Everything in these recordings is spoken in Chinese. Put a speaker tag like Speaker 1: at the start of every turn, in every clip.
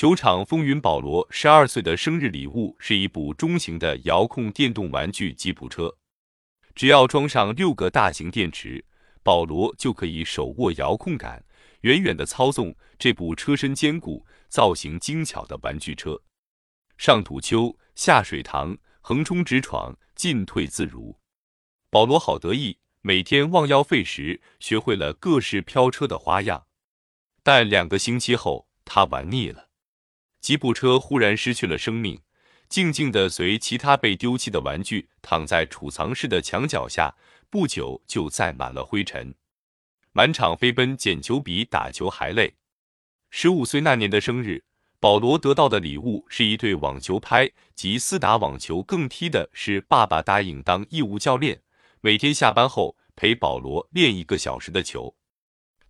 Speaker 1: 球场风云保罗十二岁的生日礼物是一部中型的遥控电动玩具吉普车，只要装上六个大型电池，保罗就可以手握遥控杆，远远的操纵这部车身坚固、造型精巧的玩具车，上土丘、下水塘，横冲直闯，进退自如。保罗好得意，每天忘腰费时学会了各式飘车的花样。但两个星期后，他玩腻了。吉普车忽然失去了生命，静静地随其他被丢弃的玩具躺在储藏室的墙角下，不久就载满了灰尘。满场飞奔捡球比打球还累。十五岁那年的生日，保罗得到的礼物是一对网球拍及斯打网球，更踢的是爸爸答应当义务教练，每天下班后陪保罗练一个小时的球，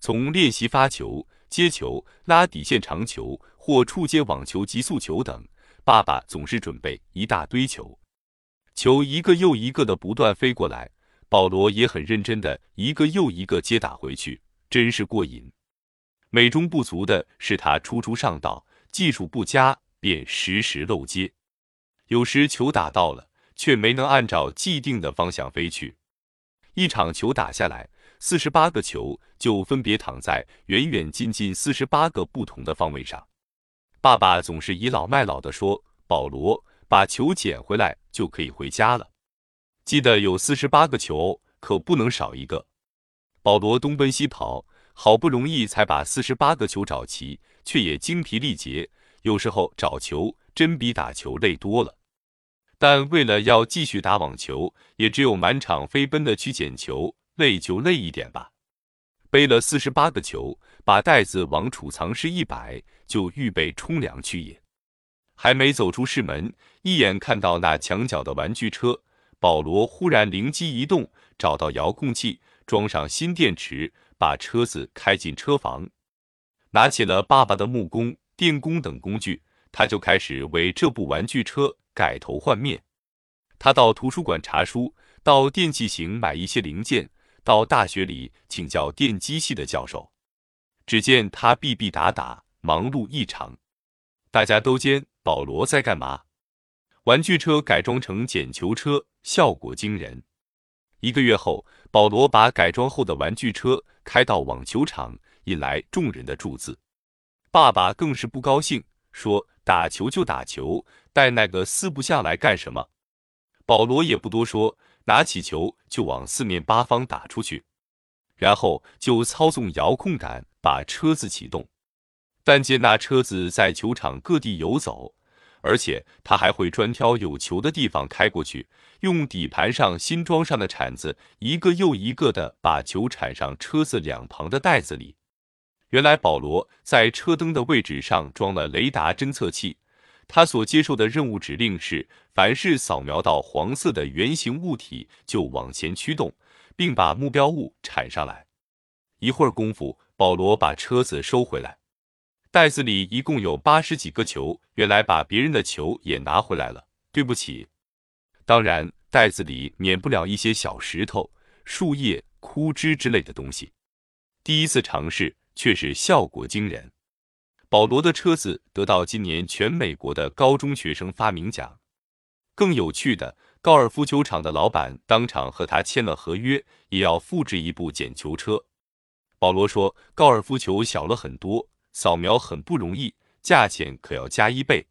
Speaker 1: 从练习发球。接球、拉底线长球或触接网球、急速球等，爸爸总是准备一大堆球，球一个又一个的不断飞过来，保罗也很认真的一个又一个接打回去，真是过瘾。美中不足的是他初出上道，技术不佳，便时时漏接，有时球打到了，却没能按照既定的方向飞去，一场球打下来。四十八个球就分别躺在远远近近四十八个不同的方位上。爸爸总是倚老卖老的说：“保罗，把球捡回来就可以回家了。记得有四十八个球，可不能少一个。”保罗东奔西跑，好不容易才把四十八个球找齐，却也精疲力竭。有时候找球真比打球累多了。但为了要继续打网球，也只有满场飞奔的去捡球。累就累一点吧，背了四十八个球，把袋子往储藏室一摆，就预备冲凉去也。还没走出室门，一眼看到那墙角的玩具车，保罗忽然灵机一动，找到遥控器，装上新电池，把车子开进车房，拿起了爸爸的木工、电工等工具，他就开始为这部玩具车改头换面。他到图书馆查书，到电器行买一些零件。到大学里请教电机系的教授，只见他逼逼打打，忙碌异常。大家都监保罗在干嘛？玩具车改装成捡球车，效果惊人。一个月后，保罗把改装后的玩具车开到网球场，引来众人的注字。爸爸更是不高兴，说：“打球就打球，带那个四不像来干什么？”保罗也不多说。拿起球就往四面八方打出去，然后就操纵遥控杆把车子启动。但见那车子在球场各地游走，而且他还会专挑有球的地方开过去，用底盘上新装上的铲子一个又一个的把球铲上车子两旁的袋子里。原来保罗在车灯的位置上装了雷达侦测器。他所接受的任务指令是：凡是扫描到黄色的圆形物体，就往前驱动，并把目标物铲上来。一会儿功夫，保罗把车子收回来，袋子里一共有八十几个球。原来把别人的球也拿回来了。对不起。当然，袋子里免不了一些小石头、树叶、枯枝之类的东西。第一次尝试，却是效果惊人。保罗的车子得到今年全美国的高中学生发明奖。更有趣的，高尔夫球场的老板当场和他签了合约，也要复制一部捡球车。保罗说：“高尔夫球小了很多，扫描很不容易，价钱可要加一倍。”